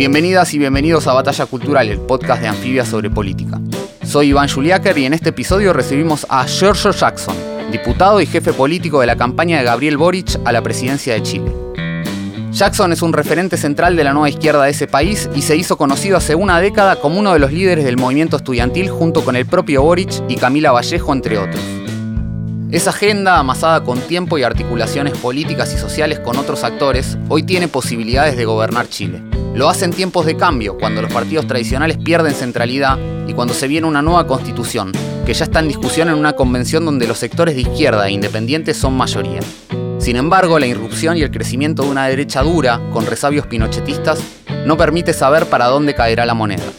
Bienvenidas y bienvenidos a Batalla Cultural, el podcast de anfibias sobre política. Soy Iván Juliáquer y en este episodio recibimos a Giorgio Jackson, diputado y jefe político de la campaña de Gabriel Boric a la presidencia de Chile. Jackson es un referente central de la nueva izquierda de ese país y se hizo conocido hace una década como uno de los líderes del movimiento estudiantil junto con el propio Boric y Camila Vallejo, entre otros. Esa agenda, amasada con tiempo y articulaciones políticas y sociales con otros actores, hoy tiene posibilidades de gobernar Chile. Lo hace en tiempos de cambio, cuando los partidos tradicionales pierden centralidad y cuando se viene una nueva constitución, que ya está en discusión en una convención donde los sectores de izquierda e independientes son mayoría. Sin embargo, la irrupción y el crecimiento de una derecha dura, con resabios pinochetistas, no permite saber para dónde caerá la moneda.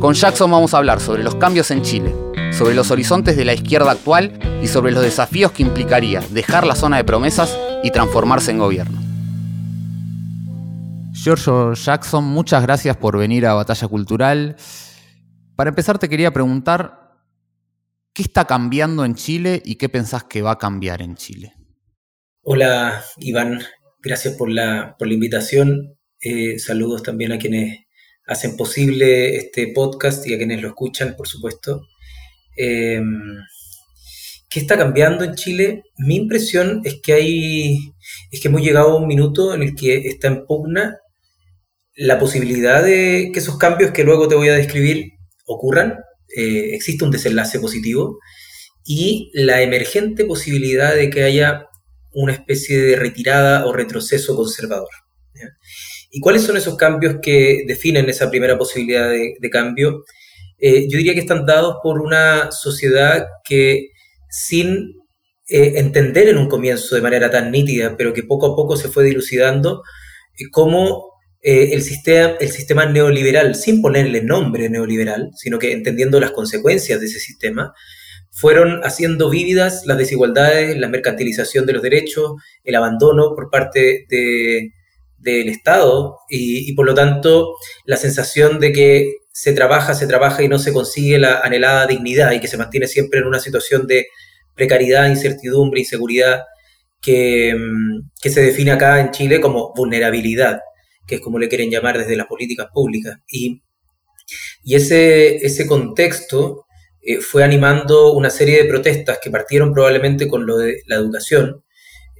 Con Jackson vamos a hablar sobre los cambios en Chile, sobre los horizontes de la izquierda actual y sobre los desafíos que implicaría dejar la zona de promesas y transformarse en gobierno. Giorgio Jackson, muchas gracias por venir a Batalla Cultural. Para empezar, te quería preguntar, ¿qué está cambiando en Chile y qué pensás que va a cambiar en Chile? Hola, Iván. Gracias por la, por la invitación. Eh, saludos también a quienes hacen posible este podcast y a quienes lo escuchan, por supuesto. Em, ¿Qué está cambiando en Chile? Mi impresión es que hay es que hemos llegado a un minuto en el que está en pugna la posibilidad de que esos cambios que luego te voy a describir ocurran, eh, existe un desenlace positivo, y la emergente posibilidad de que haya una especie de retirada o retroceso conservador. ¿Y cuáles son esos cambios que definen esa primera posibilidad de, cambio? Eh, yo diría que están dados por una sociedad que sin eh, entender en un comienzo de manera tan nítida, pero que poco a poco se fue dilucidando, cómo eh, el, sistema, el sistema neoliberal, sin ponerle nombre neoliberal, sino que entendiendo las consecuencias de ese sistema, fueron haciendo vívidas las desigualdades, la mercantilización de los derechos, el abandono por parte del Estado y, por lo tanto la sensación de que se trabaja, se trabaja y no se consigue la anhelada dignidad y que se mantiene siempre en una situación de precariedad, incertidumbre, inseguridad que, mm, que se define acá en Chile como vulnerabilidad que es como le quieren llamar desde las políticas públicas. Y, y ese, ese contexto eh, fue animando una serie de protestas que partieron probablemente con lo de la educación,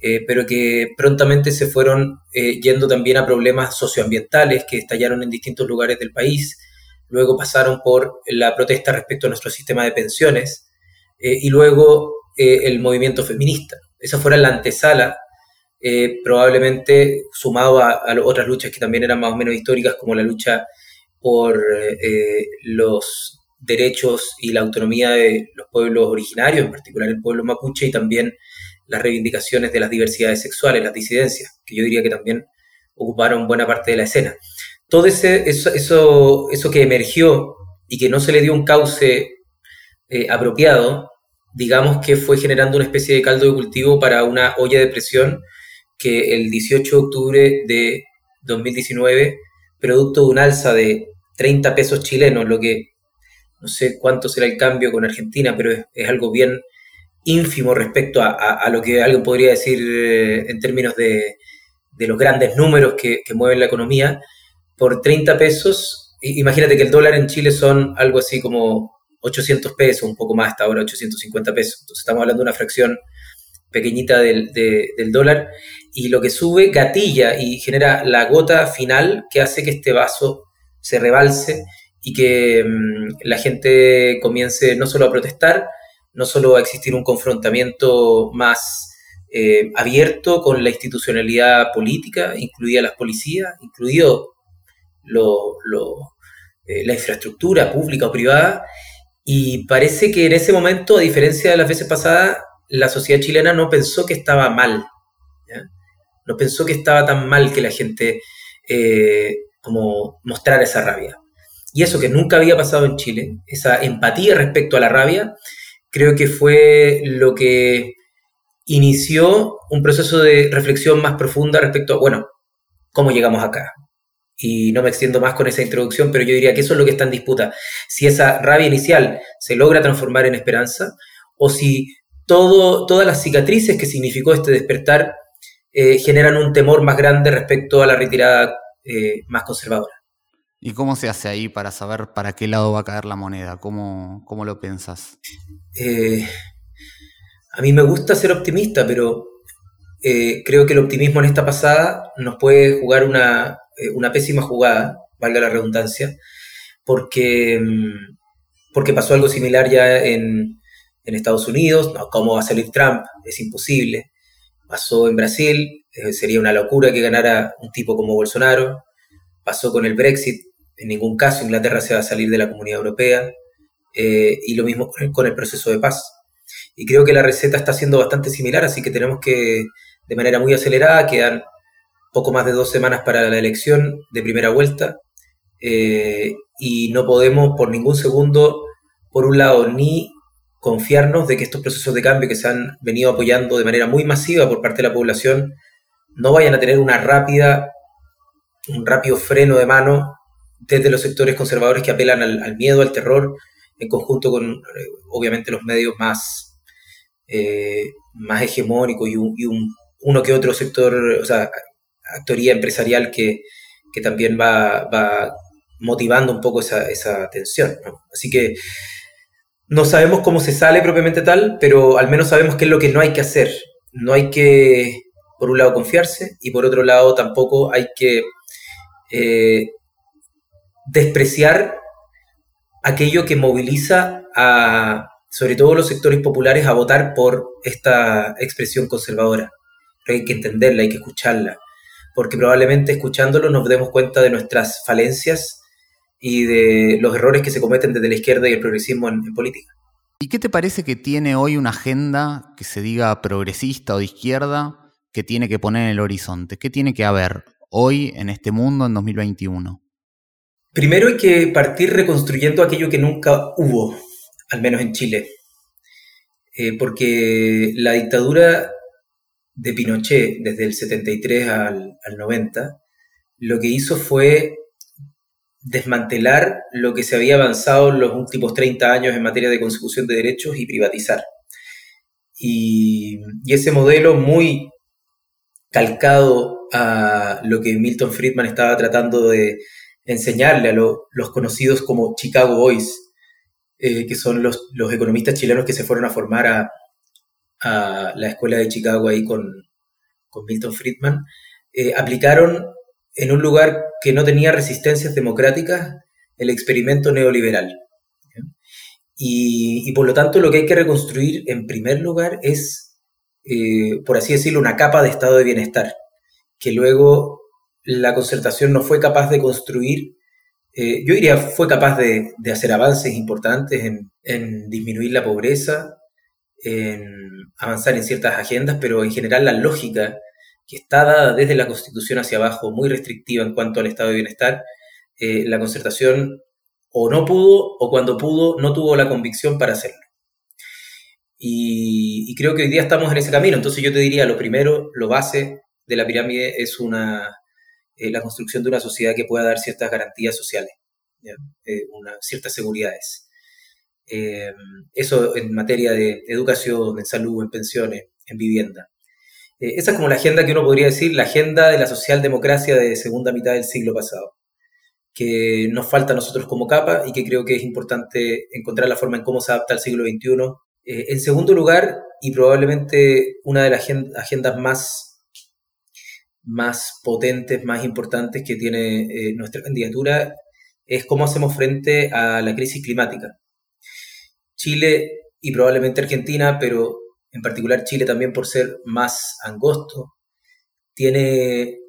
eh, pero que prontamente se fueron eh, yendo también a problemas socioambientales que estallaron en distintos lugares del país. Luego pasaron por la protesta respecto a nuestro sistema de pensiones y luego el movimiento feminista. Esa fue la antesala eh, probablemente sumado a, otras luchas que también eran más o menos históricas, como la lucha por eh, los derechos y la autonomía de los pueblos originarios, en particular el pueblo mapuche, y también las reivindicaciones de las diversidades sexuales, las disidencias, que yo diría que también ocuparon buena parte de la escena. Todo ese, eso, eso, eso que emergió y que no se le dio un cauce eh, apropiado, digamos que fue generando una especie de caldo de cultivo para una olla de presión que el 18 de octubre de 2019, producto de un alza de 30 pesos chilenos, lo que no sé cuánto será el cambio con Argentina, pero es, algo bien ínfimo respecto a, lo que alguien podría decir eh, en términos de, los grandes números que, mueven la economía, por 30 pesos, imagínate que el dólar en Chile son algo así como 800 pesos, un poco más hasta ahora, 850 pesos. Entonces estamos hablando de una fracción pequeñita del, del dólar y lo que sube gatilla y genera la gota final que hace que este vaso se rebalse y que mm, la gente comience no solo a protestar, no solo a existir un confrontamiento más eh, abierto con la institucionalidad política, incluida las policías, incluido lo, eh, la infraestructura pública o privada, y parece que en ese momento, a diferencia de las veces pasadas, la sociedad chilena no pensó que estaba mal no pensó que estaba tan mal que la gente eh, como mostrar esa rabia. Y eso que nunca había pasado en Chile, esa empatía respecto a la rabia, creo que fue lo que inició un proceso de reflexión más profunda respecto a, bueno, cómo llegamos acá. Y no me extiendo más con esa introducción, pero yo diría que eso es lo que está en disputa. Si esa rabia inicial se logra transformar en esperanza, o si todo, todas las cicatrices que significó este despertar eh, generan un temor más grande respecto a la retirada eh, más conservadora. ¿Y cómo se hace ahí para saber para qué lado va a caer la moneda? ¿Cómo, cómo lo pensás? Eh, a mí me gusta ser optimista, pero creo que el optimismo en esta pasada nos puede jugar una, pésima jugada, valga la redundancia, porque, mm, porque pasó algo similar ya en, en Estados Unidos, ¿cómo va a salir Trump? Es imposible pasó en Brasil, eh, sería una locura que ganara un tipo como Bolsonaro, pasó con el Brexit, en ningún caso Inglaterra se va a salir de la Comunidad Europea, eh, y lo mismo con el, proceso de paz. Y creo que la receta está siendo bastante similar, así que tenemos que, de manera muy acelerada, quedan poco más de dos semanas para la elección de primera vuelta, eh, y no podemos por ningún segundo, por un lado, ni confiarnos de que estos procesos de cambio que se han venido apoyando de manera muy masiva por parte de la población no vayan a tener una rápida, un rápido freno de mano desde los sectores conservadores que apelan al, miedo, al terror, en conjunto con, eh, obviamente, los medios más, eh, más hegemónicos y, un, uno que otro sector, o sea, actoría empresarial que, también va, va, motivando un poco esa, esa tensión. Así que no sabemos cómo se sale propiamente tal, pero al menos sabemos qué es lo que no hay que hacer. No hay que, por un lado, confiarse y por otro lado tampoco hay que eh, despreciar aquello que moviliza a, sobre todo los sectores populares, a votar por esta expresión conservadora. hay que entenderla, hay que escucharla, porque probablemente escuchándolo nos demos cuenta de nuestras falencias y de los errores que se cometen desde la izquierda y el progresismo en, política. ¿Y qué te parece que tiene hoy una agenda que se diga progresista o de izquierda que tiene que poner en el horizonte? ¿Qué tiene que haber hoy en este mundo en 2021? Primero hay que partir reconstruyendo aquello que nunca hubo, al menos en Chile. Eh, porque la dictadura de Pinochet, desde el 73 al, al 90, lo que hizo fue desmantelar lo que se había avanzado en los últimos 30 años en materia de consecución de derechos y privatizar. Y, ese modelo muy calcado a lo que Milton Friedman estaba tratando de enseñarle a los conocidos como Chicago Boys, eh, que son los, economistas chilenos que se fueron a formar a, la escuela de Chicago ahí con, Milton Friedman, eh, aplicaron en un lugar que no tenía resistencias democráticas el experimento neoliberal. Y, por lo tanto lo que hay que reconstruir en primer lugar es, eh, por así decirlo, una capa de estado de bienestar, que luego la concertación no fue capaz de construir, eh, yo diría fue capaz de, hacer avances importantes en, en, disminuir la pobreza, en avanzar en ciertas agendas, pero en general la lógica que está dada desde la Constitución hacia abajo, muy restrictiva en cuanto al estado de bienestar, eh, la concertación o no pudo o cuando pudo no tuvo la convicción para hacerlo. Y, creo que hoy día estamos en ese camino. Entonces yo te diría, lo primero, lo base de la pirámide es una, eh, la construcción de una sociedad que pueda dar ciertas garantías sociales, eh, ciertas seguridades. Eso en materia de educación, en salud, en pensiones, en vivienda. Eh, esa es como la agenda que uno podría decir, la agenda de la socialdemocracia de segunda mitad del siglo pasado, que nos falta a nosotros como capa y que creo que es importante encontrar la forma en cómo se adapta al siglo XXI. Eh, en segundo lugar, y probablemente una de las agendas más, más potentes, más importantes que tiene eh, nuestra candidatura, es cómo hacemos frente a la crisis climática. Chile y probablemente Argentina, pero en particular Chile también por ser más angosto, tiene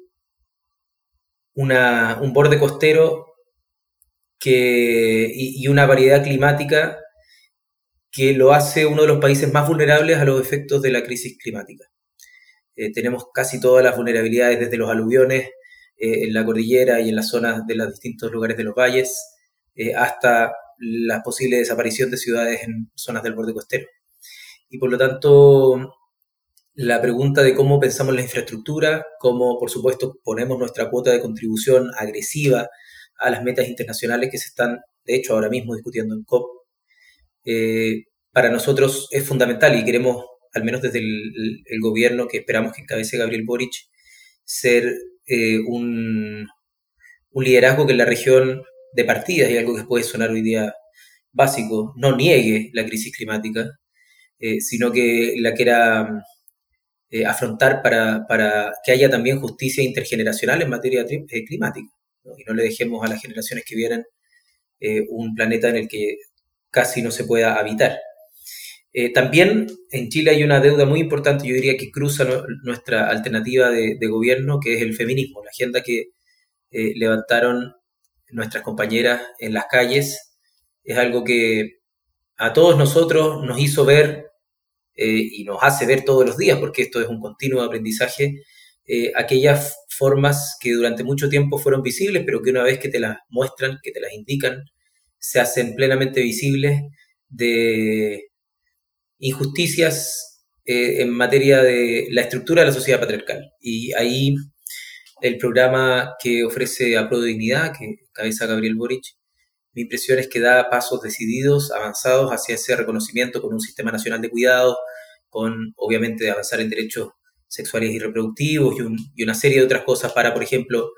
un borde costero que, y, una variedad climática que lo hace uno de los países más vulnerables a los efectos de la crisis climática. Eh, tenemos casi todas las vulnerabilidades desde los aluviones eh, en la cordillera y en las zonas de los distintos lugares de los valles, eh, hasta la posible desaparición de ciudades en zonas del borde costero. Y por lo tanto, la pregunta de cómo pensamos la infraestructura, cómo, por supuesto, ponemos nuestra cuota de contribución agresiva a las metas internacionales que se están, de hecho, ahora mismo discutiendo en COP, eh, para nosotros es fundamental y queremos, al menos desde el, gobierno que esperamos que encabece Gabriel Boric, ser eh, un, un liderazgo que en la región de partidas, y algo que puede sonar hoy día básico, no niegue la crisis climática, eh, sino que la quiera eh, afrontar para, para, que haya también justicia intergeneracional en materia eh, climática, y no le dejemos a las generaciones que vienen un planeta en el que casi no se pueda habitar. también en Chile hay una deuda muy importante, yo diría que cruza nuestra alternativa de, gobierno, que es el feminismo, la agenda que levantaron nuestras compañeras en las calles, es algo que a todos nosotros nos hizo ver eh, y nos hace ver todos los días, porque esto es un continuo aprendizaje, eh, aquellas formas que durante mucho tiempo fueron visibles, pero que una vez que te las muestran, que te las indican, se hacen plenamente visibles de injusticias eh, en materia de la estructura de la sociedad patriarcal. Y ahí el programa que ofrece a Pro Dignidad, que cabeza Gabriel Boric, mi impresión es que da pasos decididos, avanzados hacia ese reconocimiento con un sistema nacional de cuidado, con obviamente avanzar en derechos sexuales y reproductivos y, una serie de otras cosas para, por ejemplo,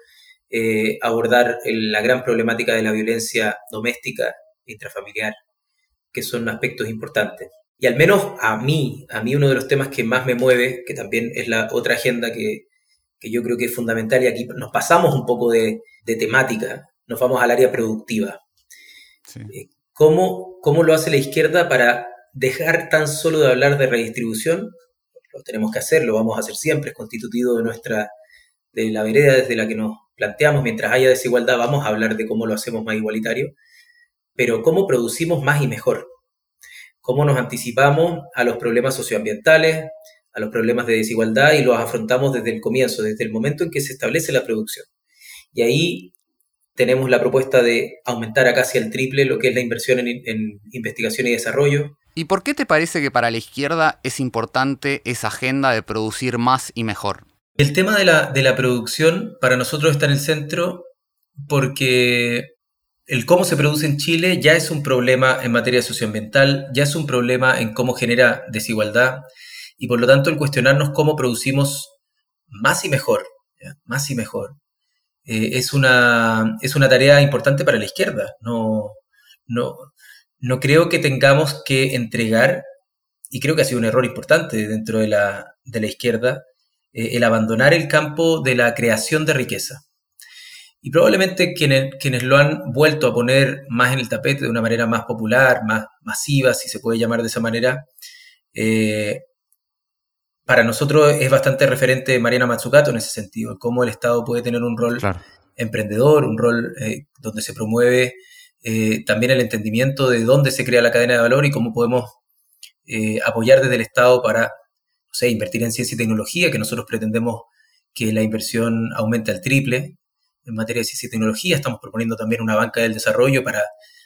eh, abordar la gran problemática de la violencia doméstica e intrafamiliar, que son aspectos importantes. Y al menos a mí, a mí uno de los temas que más me mueve, que también es la otra agenda que, que yo creo que es fundamental y aquí nos pasamos un poco de, temática, nos vamos al área productiva. Eh, ¿Cómo, ¿Cómo lo hace la izquierda para dejar tan solo de hablar de redistribución? Lo tenemos que hacer, lo vamos a hacer siempre, es constitutivo de nuestra de la vereda desde la que nos planteamos, mientras haya desigualdad vamos a hablar de cómo lo hacemos más igualitario, pero cómo producimos más y mejor, cómo nos anticipamos a los problemas socioambientales, a los problemas de desigualdad y los afrontamos desde el comienzo, desde el momento en que se establece la producción. Y ahí tenemos la propuesta de aumentar a casi el triple lo que es la inversión en, investigación y desarrollo. ¿Y por qué te parece que para la izquierda es importante esa agenda de producir más y mejor? El tema de la, de la producción para nosotros está en el centro porque el cómo se produce en Chile ya es un problema en materia socioambiental, ya es un problema en cómo genera desigualdad, y por lo tanto el cuestionarnos cómo producimos más y mejor, más y mejor, eh, es, una, es una tarea importante para la izquierda. No, no, no creo que tengamos que entregar, y creo que ha sido un error importante dentro de la, de la izquierda, eh, el abandonar el campo de la creación de riqueza. Y probablemente quienes, quienes lo han vuelto a poner más en el tapete de una manera más popular, más masiva, si se puede llamar de esa manera, eh, para nosotros es bastante referente Mariana Matsukato en ese sentido, cómo el Estado puede tener un rol emprendedor, un rol eh, donde se promueve eh, también el entendimiento de dónde se crea la cadena de valor y cómo podemos eh, apoyar desde el Estado para o invertir en ciencia y tecnología, que nosotros pretendemos que la inversión aumente al triple en materia de ciencia y tecnología. Estamos proponiendo también una banca del desarrollo para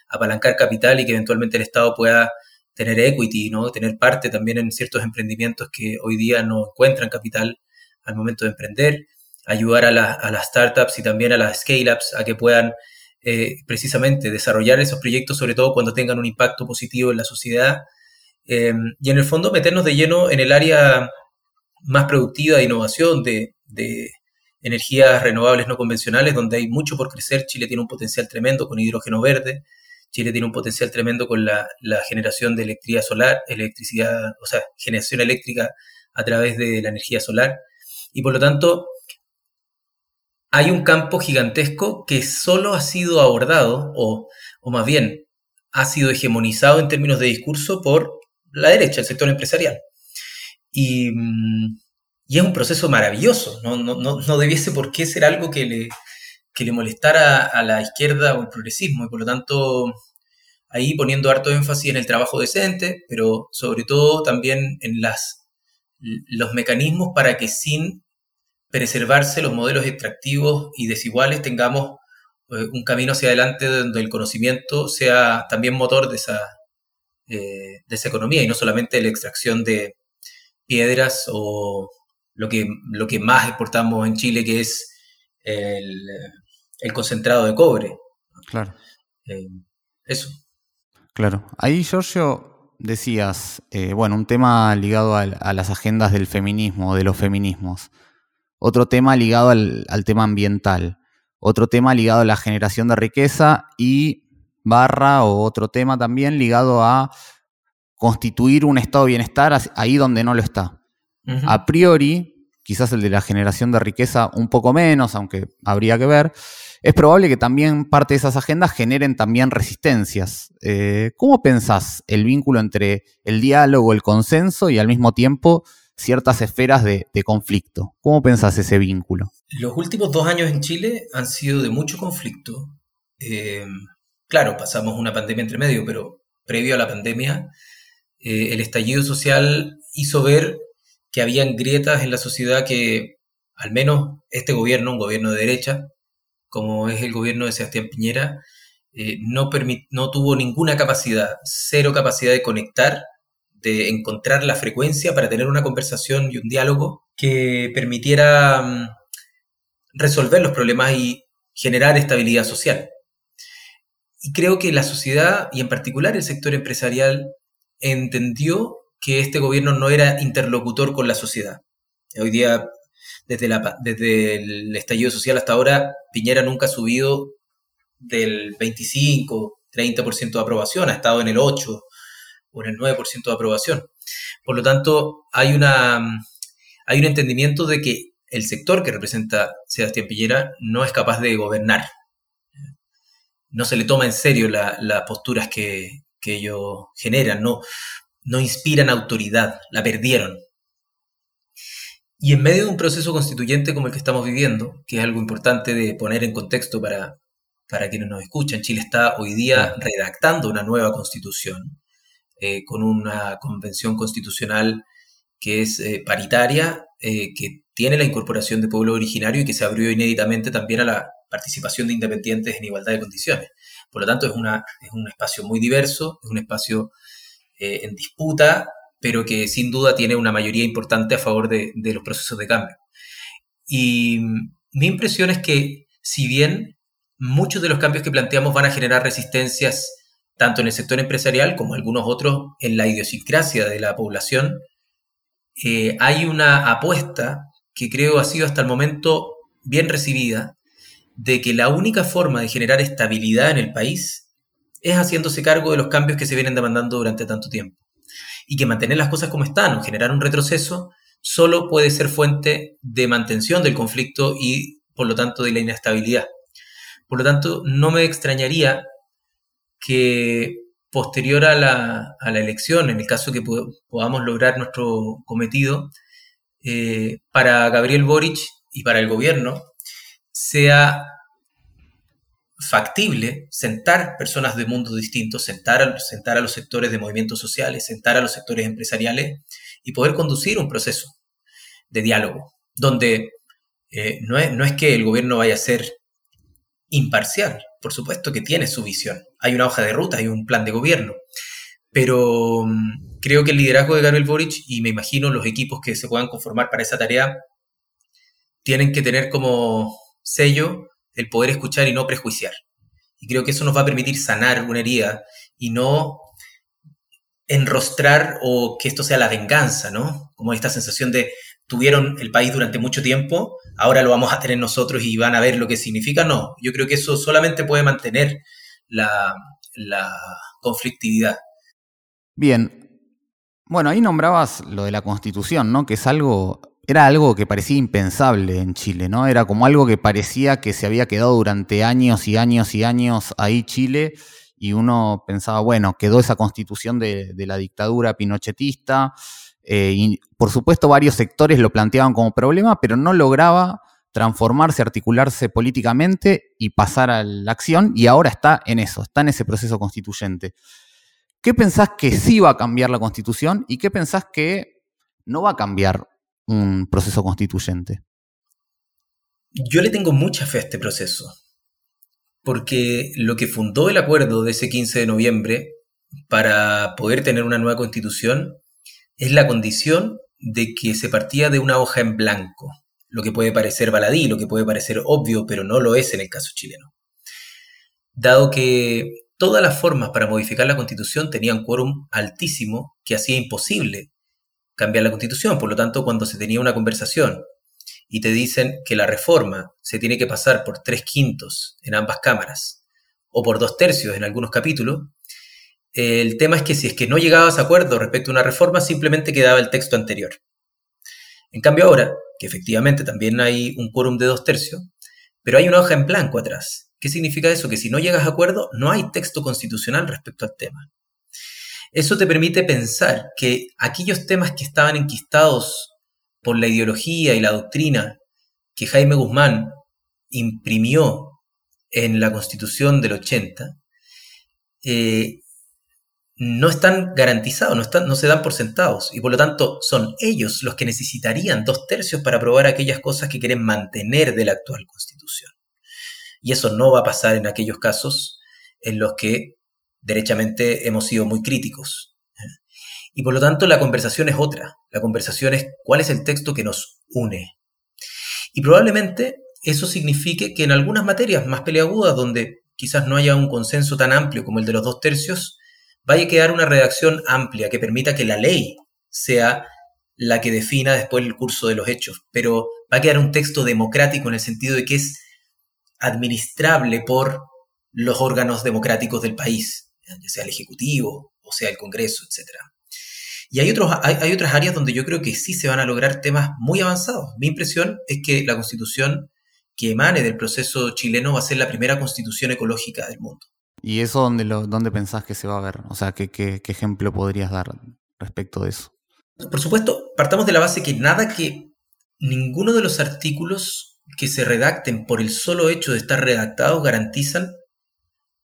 apalancar capital y que eventualmente el Estado pueda tener equity, ¿no? tener parte también en ciertos emprendimientos que hoy día no encuentran capital al momento de emprender, ayudar a, las startups y también a las scale-ups a que puedan eh, precisamente desarrollar esos proyectos, sobre todo cuando tengan un impacto positivo en la sociedad. Eh, y en el fondo meternos de lleno en el área más productiva de innovación, de energías renovables no convencionales, donde hay mucho por crecer. Chile tiene un potencial tremendo con hidrógeno verde, Chile tiene un potencial tremendo con la, generación de electricidad solar, electricidad, o sea, generación eléctrica a través de la energía solar. Y por lo tanto, hay un campo gigantesco que solo ha sido abordado, o, más bien, ha sido hegemonizado en términos de discurso por la derecha, el sector empresarial. Y, es un proceso maravilloso, no, no, no debiese por qué ser algo que le, que le molestara a la izquierda o el progresismo, y por lo tanto ahí poniendo harto énfasis en el trabajo decente, pero sobre todo también en las, los mecanismos para que sin preservarse los modelos extractivos y desiguales, tengamos eh, un camino hacia adelante donde el conocimiento sea también motor de esa, eh, de esa economía y no solamente la extracción de piedras o lo que, lo que más exportamos en Chile, que es el, concentrado de cobre. Claro. Eh, eso. Claro. Ahí, Giorgio, decías, bueno, un tema ligado a, las agendas del feminismo, de los feminismos. Otro tema ligado al, al tema ambiental otro tema ligado a la generación de riqueza y barra o otro tema también ligado a constituir un estado de bienestar ahí donde no lo está. A priori, quizás el de la generación de riqueza un poco menos, aunque habría que ver, es probable que también parte de esas agendas generen también resistencias. Eh, ¿Cómo pensás el vínculo entre el diálogo, el consenso y al mismo tiempo ciertas esferas de, conflicto. ¿Cómo pensás ese vínculo? Los últimos dos años en Chile han sido de mucho conflicto. Eh, claro, pasamos una pandemia entre medio, pero previo a la pandemia, eh, el estallido social hizo ver que habían grietas en la sociedad que al menos este gobierno, un gobierno de derecha, como es el gobierno de Sebastián Piñera, eh, no, no tuvo ninguna capacidad, cero capacidad de conectar de encontrar la frecuencia para tener una conversación y un diálogo que permitiera mm, resolver los problemas y generar estabilidad social. Y creo que la sociedad, y en particular el sector empresarial, entendió que este gobierno no era interlocutor con la sociedad. Hoy día, desde, la, desde el estallido social hasta ahora, Piñera nunca ha subido del 25, 30% de aprobación, ha estado en el 8, o en el 9% de aprobación. Por lo tanto, hay, una, hay un entendimiento de que el sector que representa Sebastián Piñera no es capaz de gobernar. No se le toma en serio las posturas que, ellos generan, no, no inspiran autoridad, la perdieron. Y en medio de un proceso constituyente como el que estamos viviendo, que es algo importante de poner en contexto para, para quienes nos escuchan, Chile está hoy día redactando una nueva constitución eh, con una convención constitucional que es eh, paritaria, eh, que tiene la incorporación de pueblo originario y que se abrió inéditamente también a la participación de independientes en igualdad de condiciones. Por lo tanto, es, una, es un espacio muy diverso, es un espacio en disputa, pero que sin duda tiene una mayoría importante a favor de, de los procesos de cambio. Y mi impresión es que si bien muchos de los cambios que planteamos van a generar resistencias tanto en el sector empresarial como algunos otros en la idiosincrasia de la población, eh, hay una apuesta que creo ha sido hasta el momento bien recibida, de que la única forma de generar estabilidad en el país es haciéndose cargo de los cambios que se vienen demandando durante tanto tiempo. Y que mantener las cosas como están o generar un retroceso solo puede ser fuente de mantención del conflicto y, por lo tanto, de la inestabilidad. Por lo tanto, no me extrañaría que posterior a la, elección, en el caso que podamos lograr nuestro cometido, eh, para Gabriel Boric y para el gobierno, sea factible sentar personas de mundos distintos, sentar a, sentar a los sectores de movimientos sociales, sentar a los sectores empresariales y poder conducir un proceso de diálogo, donde eh, no, es, no es que el gobierno vaya a ser imparcial, por supuesto que tiene su visión. Hay una hoja de ruta, hay un plan de gobierno. Pero mm, creo que el liderazgo de Gabriel Boric y me imagino los equipos que se puedan conformar para esa tarea tienen que tener como sello el poder escuchar y no prejuiciar. Y creo que eso nos va a permitir sanar una herida y no enrostrar o que esto sea la venganza, ¿no? Como esta sensación de tuvieron el país durante mucho tiempo, ahora lo vamos a tener nosotros y van a ver lo que significa. No, yo creo que eso solamente puede mantener la, conflictividad. Bien. Bueno, ahí nombrabas lo de la constitución, ¿no? Que es algo, era algo que parecía impensable en Chile, ¿no? Era como algo que parecía que se había quedado durante años y años y años ahí Chile y uno pensaba, bueno, quedó esa constitución de, la dictadura pinochetista, eh, y por supuesto, varios sectores lo planteaban como problema, pero no lograba transformarse, articularse políticamente y pasar a la acción, y ahora está en eso, está en ese proceso constituyente. ¿Qué pensás que sí va a cambiar la constitución y qué pensás que no va a cambiar un proceso constituyente? Yo le tengo mucha fe a este proceso, porque lo que fundó el acuerdo de ese 15 de noviembre para poder tener una nueva constitución es la condición de que se partía de una hoja en blanco, lo que puede parecer baladí, lo que puede parecer obvio, pero no lo es en el caso chileno. Dado que todas las formas para modificar la constitución tenían quórum altísimo que hacía imposible cambiar la constitución, por lo tanto, cuando se tenía una conversación y te dicen que la reforma se tiene que pasar por tres quintos en ambas cámaras o por dos tercios en algunos capítulos, el tema es que si es que no llegabas a acuerdo respecto a una reforma, simplemente quedaba el texto anterior. En cambio ahora, que efectivamente también hay un quórum de dos tercios, pero hay una hoja en blanco atrás. ¿Qué significa eso? Que si no llegas a acuerdo, no hay texto constitucional respecto al tema. Eso te permite pensar que aquellos temas que estaban enquistados por la ideología y la doctrina que Jaime Guzmán imprimió en la constitución del 80, eh, no están garantizados, no, no se dan por sentados y por lo tanto son ellos los que necesitarían dos tercios para aprobar aquellas cosas que quieren mantener de la actual constitución. Y eso no va a pasar en aquellos casos en los que derechamente hemos sido muy críticos. Y por lo tanto la conversación es otra. La conversación es cuál es el texto que nos une. Y probablemente eso signifique que en algunas materias más peleagudas, donde quizás no haya un consenso tan amplio como el de los dos tercios, vaya a quedar una redacción amplia que permita que la ley sea la que defina después el curso de los hechos, pero va a quedar un texto democrático en el sentido de que es administrable por los órganos democráticos del país, ya sea el Ejecutivo o sea el Congreso, etc. Y hay, otros, hay, otras áreas donde yo creo que sí se van a lograr temas muy avanzados. Mi impresión es que la constitución que emane del proceso chileno va a ser la primera constitución ecológica del mundo. ¿Y eso dónde, lo, dónde pensás que se va a ver? O sea, ¿qué, qué, ejemplo podrías dar respecto de eso? Por supuesto, partamos de la base que nada que ninguno de los artículos que se redacten por el solo hecho de estar redactados garantizan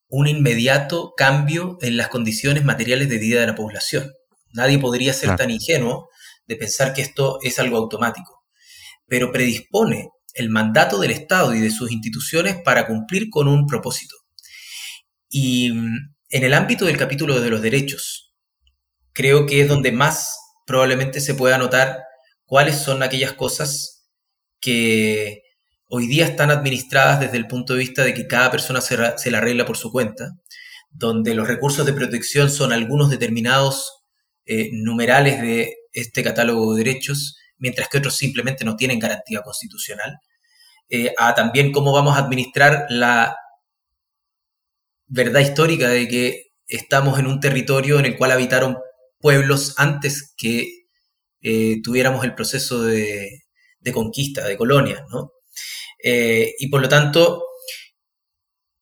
un inmediato cambio en las condiciones materiales de vida de la población. Nadie podría ser tan ingenuo de pensar que esto es algo automático, pero predispone el mandato del Estado y de sus instituciones para cumplir con un propósito. Y mm, en el ámbito del capítulo de los derechos, creo que es donde más probablemente se pueda notar cuáles son aquellas cosas que hoy día están administradas desde el punto de vista de que cada persona se, la arregla por su cuenta, donde los recursos de protección son algunos determinados eh, numerales de este catálogo de derechos, mientras que otros simplemente no tienen garantía constitucional, eh, a también cómo vamos a administrar la verdad histórica de que estamos en un territorio en el cual habitaron pueblos antes que eh, tuviéramos el proceso de, conquista, de colonia, ¿no? Eh, y por lo tanto,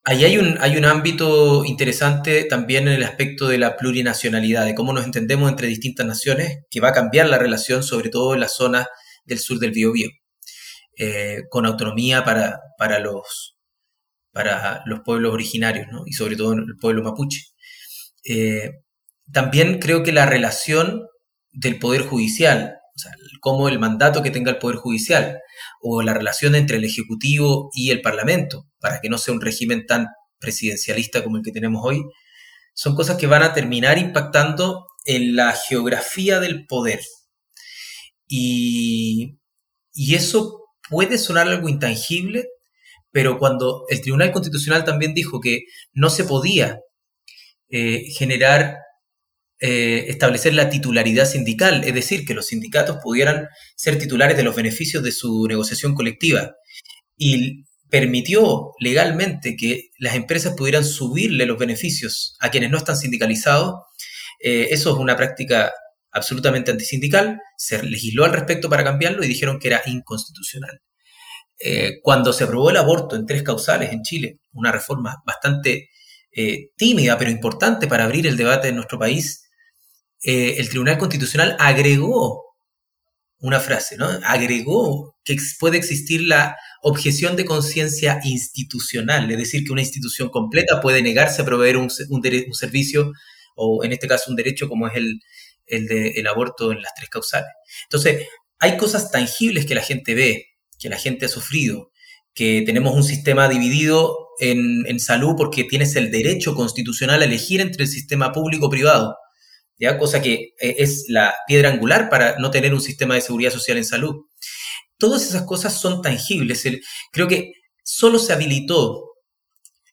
ahí hay un, hay un ámbito interesante también en el aspecto de la plurinacionalidad, de cómo nos entendemos entre distintas naciones, que va a cambiar la relación, sobre todo en las zonas del sur del Biobío, eh, con autonomía para, para los para los pueblos originarios, y sobre todo el pueblo mapuche. Eh, también creo que la relación del Poder Judicial, o sea, cómo el mandato que tenga el Poder Judicial, o la relación entre el Ejecutivo y el Parlamento, para que no sea un régimen tan presidencialista como el que tenemos hoy, son cosas que van a terminar impactando en la geografía del poder. Y, y eso puede sonar algo intangible, pero cuando el Tribunal Constitucional también dijo que no se podía eh, generar, eh, establecer la titularidad sindical, es decir, que los sindicatos pudieran ser titulares de los beneficios de su negociación colectiva, y permitió legalmente que las empresas pudieran subirle los beneficios a quienes no están sindicalizados, eh, eso es una práctica absolutamente antisindical, se legisló al respecto para cambiarlo y dijeron que era inconstitucional. Eh, cuando se aprobó el aborto en tres causales en Chile, una reforma bastante tímida pero importante para abrir el debate en nuestro país, eh, el Tribunal Constitucional agregó una frase, ¿no? Agregó que puede existir la objeción de conciencia institucional, es decir, que una institución completa puede negarse a proveer un, un, servicio o en este caso un derecho como es el, el del aborto en las tres causales. Entonces, hay cosas tangibles que la gente ve, que la gente ha sufrido, que tenemos un sistema dividido en, salud porque tienes el derecho constitucional a elegir entre el sistema público privado, ¿ya? cosa que eh, es la piedra angular para no tener un sistema de seguridad social en salud. Todas esas cosas son tangibles. creo que solo se habilitó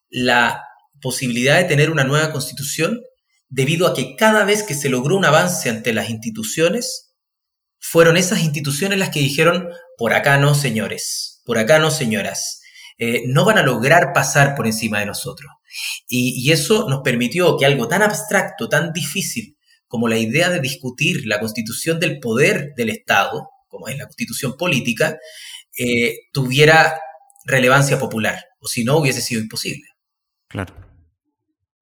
la posibilidad de tener una nueva constitución debido a que cada vez que se logró un avance ante las instituciones, fueron esas instituciones las que dijeron, por acá no, señores, por acá no, señoras, eh, no van a lograr pasar por encima de nosotros. Y, y eso nos permitió que algo tan abstracto, tan difícil como la idea de discutir la constitución del poder del Estado, como es la constitución política, eh, tuviera relevancia popular, o si no hubiese sido imposible. Claro.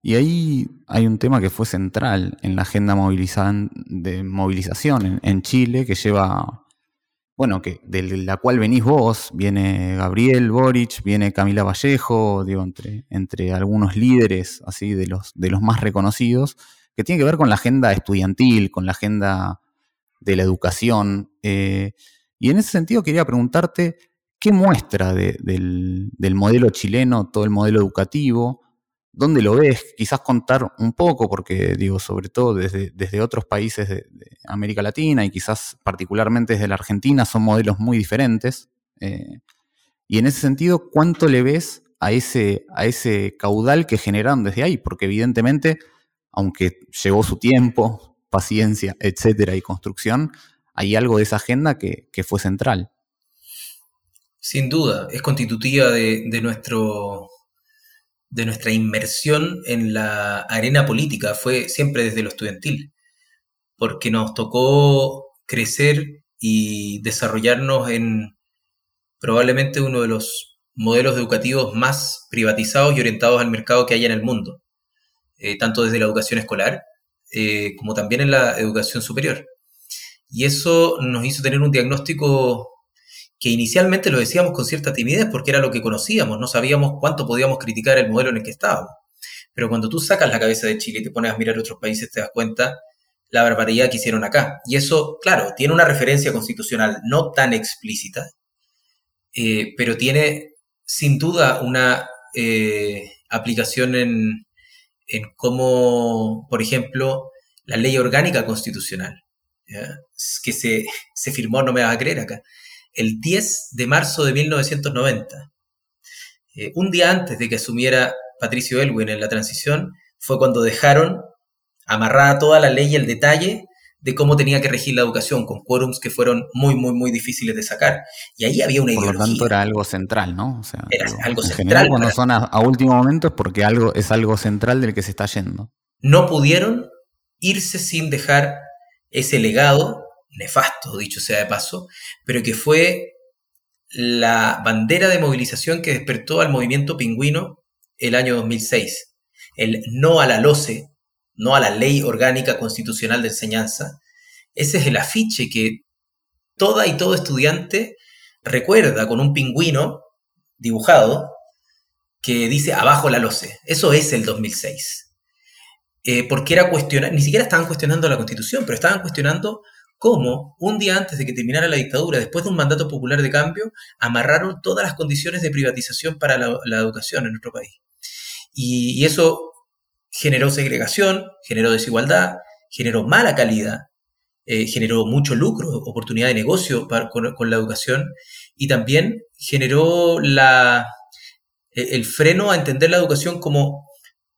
Y ahí hay un tema que fue central en la agenda de movilización en, Chile, que lleva, bueno, que de la cual venís vos, viene Gabriel Boric, viene Camila Vallejo, digo, entre, entre algunos líderes así de los, de los más reconocidos, que tiene que ver con la agenda estudiantil, con la agenda de la educación. Eh, y en ese sentido quería preguntarte, ¿qué muestra del, modelo chileno, todo el modelo educativo? ¿Dónde lo ves? Quizás contar un poco, porque digo, sobre todo desde, otros países de, América Latina y quizás particularmente desde la Argentina, son modelos muy diferentes. Eh, y en ese sentido, ¿cuánto le ves a ese, a ese caudal que generaron desde ahí? Porque evidentemente, aunque llevó su tiempo, paciencia, etcétera, y construcción, hay algo de esa agenda que, fue central. Sin duda, es constitutiva de, nuestro, de nuestra inmersión en la arena política, fue siempre desde lo estudiantil, porque nos tocó crecer y desarrollarnos en probablemente uno de los modelos educativos más privatizados y orientados al mercado que hay en el mundo, eh, tanto desde la educación escolar eh, como también en la educación superior. Y eso nos hizo tener un diagnóstico que inicialmente lo decíamos con cierta timidez porque era lo que conocíamos, no sabíamos cuánto podíamos criticar el modelo en el que estábamos. Pero cuando tú sacas la cabeza de Chile y te pones a mirar otros países, te das cuenta la barbaridad que hicieron acá. Y eso, claro, tiene una referencia constitucional no tan explícita, eh, pero tiene sin duda una aplicación en, en cómo, por ejemplo, la ley orgánica constitucional, que se, firmó, no me vas a creer acá, el 10 de marzo de 1990. Eh, un día antes de que asumiera Patricio Elwin en la transición, fue cuando dejaron amarrada toda la ley y el detalle de cómo tenía que regir la educación, con quórums que fueron muy, muy, muy difíciles de sacar. Y ahí había una Por lo tanto, era algo central, ¿no? era algo central. General, cuando son a, último momento es porque algo, es algo central del que se está yendo. No pudieron irse sin dejar ese legado, nefasto, dicho sea de paso, pero que fue la bandera de movilización que despertó al movimiento pingüino el año 2006. El no a la LOCE, no a la ley orgánica constitucional de enseñanza. Ese es el afiche que toda y todo estudiante recuerda con un pingüino dibujado que dice abajo la LOCE. Eso es el 2006. Eh, porque era cuestionar, ni siquiera estaban cuestionando la constitución, pero estaban cuestionando cómo un día antes de que terminara la dictadura, después de un mandato popular de cambio, amarraron todas las condiciones de privatización para la, educación en nuestro país. y, eso generó segregación, generó desigualdad, generó mala calidad, eh, generó mucho lucro, oportunidad de negocio con, la educación y también generó la, e, el freno a entender la educación como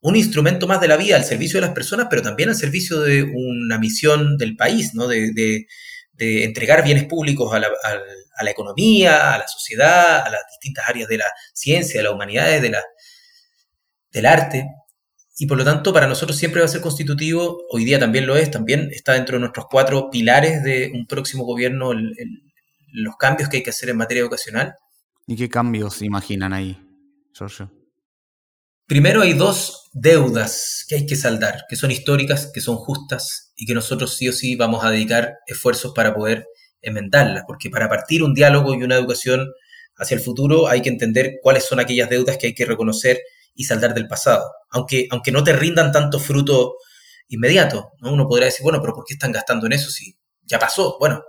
un instrumento más de la vida al servicio de las personas, pero también al servicio de una misión del país, ¿no? de, entregar bienes públicos a la, a la, economía, a la sociedad, a las distintas áreas de la ciencia, de las humanidades, de la, del arte y por lo tanto para nosotros siempre va a ser constitutivo, hoy día también lo es, también está dentro de nuestros cuatro pilares de un próximo gobierno los cambios que hay que hacer en materia educacional. ¿Y qué cambios se imaginan ahí, Giorgio? Primero hay dos deudas que hay que saldar, que son históricas, que son justas y que nosotros sí o sí vamos a dedicar esfuerzos para poder enmendarlas, porque para partir un diálogo y una educación hacia el futuro hay que entender cuáles son aquellas deudas que hay que reconocer y saldar del pasado, aunque, aunque no te rindan tanto fruto inmediato. ¿no? Uno podría decir, bueno, pero ¿por qué están gastando en eso si ya pasó? Bueno,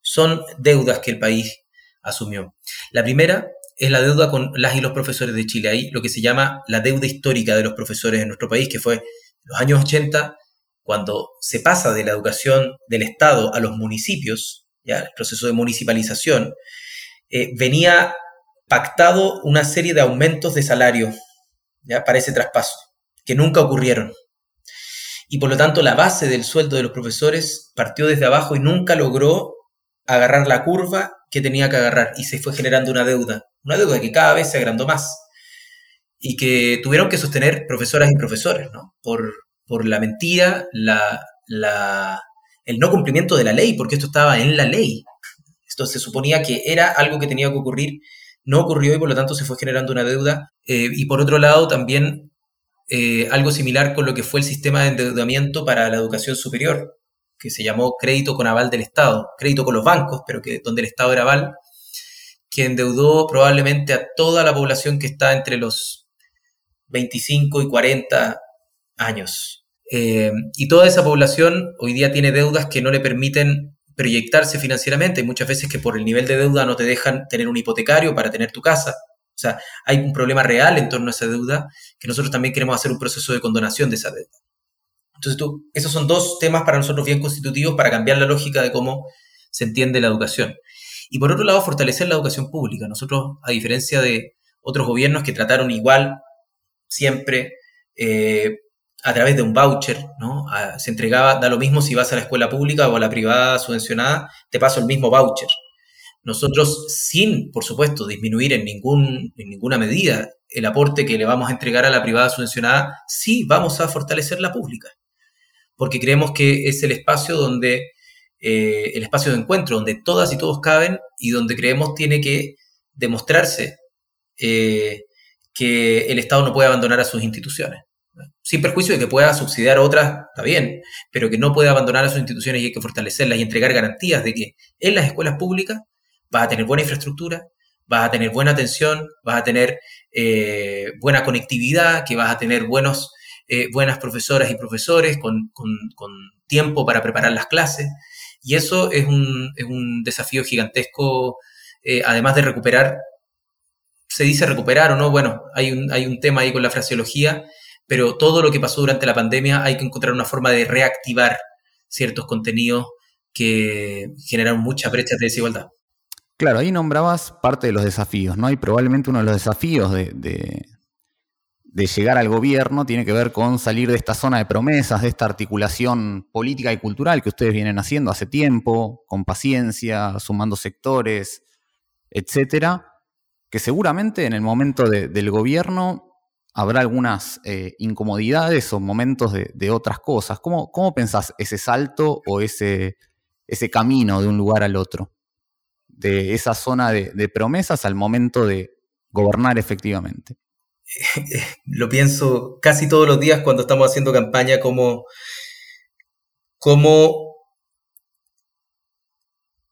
son deudas que el país asumió. La primera es la deuda con las y los profesores de Chile. Ahí lo que se llama la deuda histórica de los profesores en nuestro país, que fue en los años 80, cuando se pasa de la educación del Estado a los municipios, ya el proceso de municipalización, eh, venía pactado una serie de aumentos de salario ya para ese traspaso, que nunca ocurrieron. Y por lo tanto la base del sueldo de los profesores partió desde abajo y nunca logró agarrar la curva que tenía que agarrar y se fue generando una deuda, una deuda que cada vez se agrandó más y que tuvieron que sostener profesoras y profesores, ¿no? Por, por la mentira, la, la, el no cumplimiento de la ley, porque esto estaba en la ley. Esto se suponía que era algo que tenía que ocurrir, no ocurrió y por lo tanto se fue generando una deuda. Eh, y por otro lado, también eh, algo similar con lo que fue el sistema de endeudamiento para la educación superior, que se llamó crédito con aval del Estado, crédito con los bancos, pero que donde el Estado era aval, que endeudó probablemente a toda la población que está entre los 25 y 40 años. Eh, y toda esa población hoy día tiene deudas que no le permiten proyectarse financieramente. Hay muchas veces que por el nivel de deuda no te dejan tener un hipotecario para tener tu casa. O sea, hay un problema real en torno a esa deuda que nosotros también queremos hacer un proceso de condonación de esa deuda. Entonces, tú, esos son dos temas para nosotros bien constitutivos para cambiar la lógica de cómo se entiende la educación. Y por otro lado, fortalecer la educación pública. Nosotros, a diferencia de otros gobiernos que trataron igual siempre eh, a través de un voucher, ¿no? se entregaba, da lo mismo si vas a la escuela pública o a la privada subvencionada, te paso el mismo voucher. Nosotros, sin, por supuesto, disminuir en, ningún, en ninguna medida el aporte que le vamos a entregar a la privada subvencionada, sí vamos a fortalecer la pública porque creemos que es el espacio donde, eh, el espacio de encuentro, donde todas y todos caben y donde creemos tiene que demostrarse eh, que el Estado no puede abandonar a sus instituciones. Sin perjuicio de que pueda subsidiar otras, está bien, pero que no puede abandonar a sus instituciones y hay que fortalecerlas y entregar garantías de que en las escuelas públicas vas a tener buena infraestructura, vas a tener buena atención, vas a tener eh, buena conectividad, que vas a tener buenos eh, buenas profesoras y profesores con, tiempo para preparar las clases. Y eso es un, desafío gigantesco, eh, además de recuperar, se dice recuperar o no, bueno, hay un, hay un tema ahí con la fraseología, pero todo lo que pasó durante la pandemia hay que encontrar una forma de reactivar ciertos contenidos que generaron muchas brechas de desigualdad. Claro, ahí nombrabas parte de los desafíos, ¿no? Y probablemente uno de los desafíos de, de llegar al gobierno tiene que ver con salir de esta zona de promesas, de esta articulación política y cultural que ustedes vienen haciendo hace tiempo, con paciencia, sumando sectores, etcétera, que seguramente en el momento del gobierno habrá algunas eh, incomodidades o momentos de, otras cosas. ¿Cómo, ¿Cómo, pensás ese salto o ese, ese camino de un lugar al otro? De esa zona de promesas al momento de gobernar efectivamente. lo pienso casi todos los días cuando estamos haciendo campaña, como, como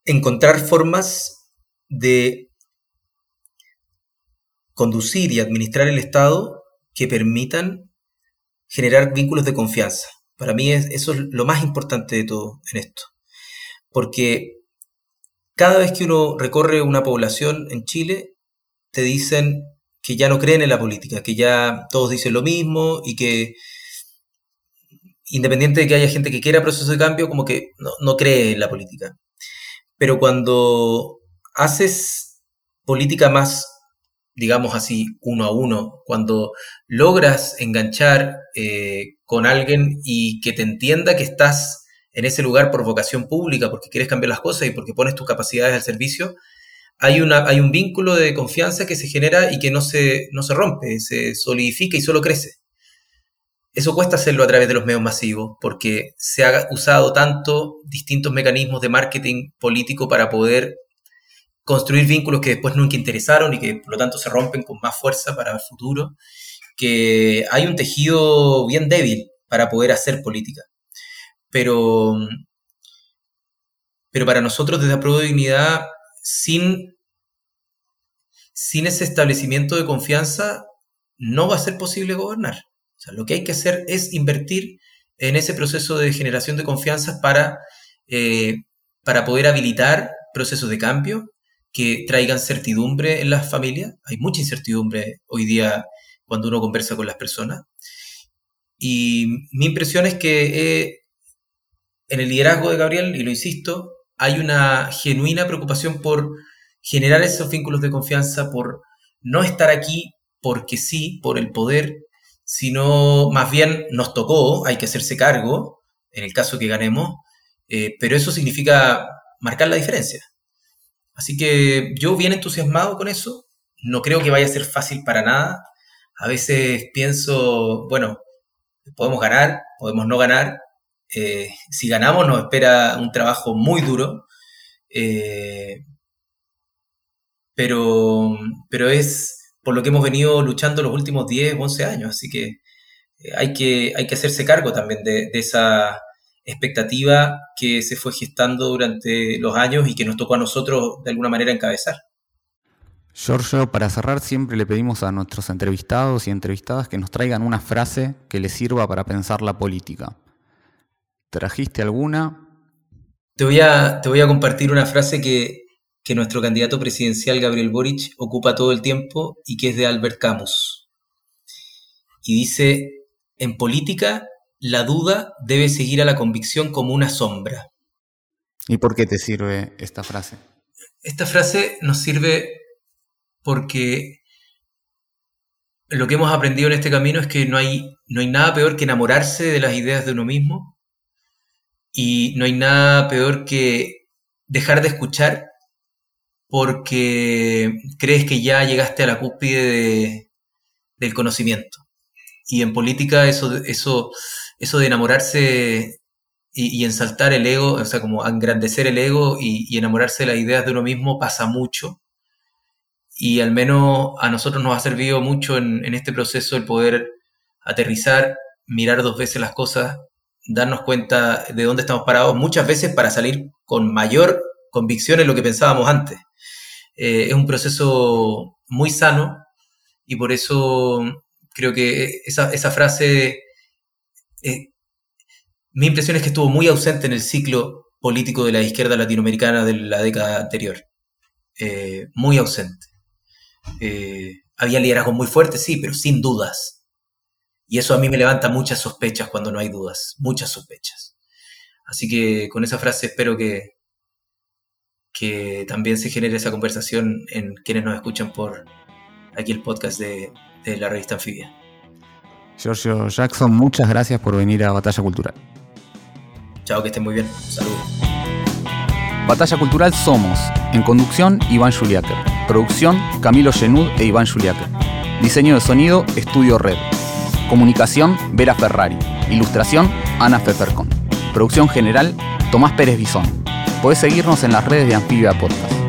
encontrar formas de conducir y administrar el Estado que permitan generar vínculos de confianza. Para mí eso es lo más importante de todo en esto. Porque cada vez que uno recorre una población en Chile, te dicen que ya no creen en la política, que ya todos dicen lo mismo y que independiente de que haya gente que quiera proceso de cambio, como que no, cree en la política. Pero cuando haces política más, digamos así, uno a uno, cuando logras enganchar eh, con alguien y que te entienda que estás en ese lugar por vocación pública, porque quieres cambiar las cosas y porque pones tus capacidades al servicio, hay, una, hay un vínculo de confianza que se genera y que no se, no se rompe, se solidifica y solo crece. Eso cuesta hacerlo a través de los medios masivos, porque se ha usado tanto distintos mecanismos de marketing político para poder construir vínculos que después nunca interesaron y que por lo tanto se rompen con más fuerza para el futuro, que hay un tejido bien débil para poder hacer política. Pero, pero para nosotros desde la Dignidad sin, sin ese establecimiento de confianza no va a ser posible gobernar. lo que hay que hacer es invertir en ese proceso de generación de confianza para, eh, para poder habilitar procesos de cambio que traigan certidumbre en las familias. Hay mucha incertidumbre hoy día cuando uno conversa con las personas. Y mi impresión es que eh, en el liderazgo de Gabriel, y lo insisto, hay una genuina preocupación por generar esos vínculos de confianza, por no estar aquí porque sí, por el poder, sino más bien nos tocó, hay que hacerse cargo, en el caso que ganemos, eh, pero eso significa marcar la diferencia. Así que yo bien entusiasmado con eso, no creo que vaya a ser fácil para nada. A veces pienso, bueno, podemos ganar, podemos no ganar. Eh, si ganamos nos espera un trabajo muy duro, eh, pero, pero es por lo que hemos venido luchando los últimos 10, 11 años, así que eh, hay que, hay que hacerse cargo también de, esa expectativa que se fue gestando durante los años y que nos tocó a nosotros de alguna manera encabezar. Giorgio, para cerrar siempre le pedimos a nuestros entrevistados y entrevistadas que nos traigan una frase que les sirva para pensar la política. ¿Trajiste alguna? Te voy a, te voy a compartir una frase que, que nuestro candidato presidencial Gabriel Boric ocupa todo el tiempo y que es de Albert Camus. Y dice, en política la duda debe seguir a la convicción como una sombra. ¿Y por qué te sirve esta frase? Esta frase nos sirve porque lo que hemos aprendido en este camino es que no hay, no hay nada peor que enamorarse de las ideas de uno mismo y no hay nada peor que dejar de escuchar porque crees que ya llegaste a la cúspide del conocimiento. Y en política eso, eso, eso de enamorarse y, ensaltar el ego, o sea, como engrandecer el ego y, enamorarse de las ideas de uno mismo pasa mucho. Y al menos a nosotros nos ha servido mucho en, este proceso el poder aterrizar, mirar dos veces las cosas, darnos cuenta de dónde estamos parados, muchas veces para salir con mayor convicción en lo que pensábamos antes. Eh, es un proceso muy sano y por eso creo que esa, frase, eh, mi impresión es que estuvo muy ausente en el ciclo político de la izquierda latinoamericana de la década anterior. Eh, muy ausente. había liderazgo muy fuerte, sí, pero sin dudas. Y eso a mí me levanta muchas sospechas cuando no hay dudas, muchas sospechas. Así que con esa frase espero que, que también se genere esa conversación en quienes nos escuchan por aquí el podcast de, la revista Anfibia. Giorgio Jackson, muchas gracias por venir a Batalla Cultural. Chao, que estén muy bien. Saludos. Batalla Cultural somos. En conducción, Iván Juliáquer. Producción, Camilo Genud e Iván Juliáquer. Diseño de sonido, Estudio Red. Comunicación, Vera Ferrari. Ilustración, Ana Fefercon. Producción general, Tomás Pérez Bisón. Podés seguirnos en las redes de Anfibia Podcast.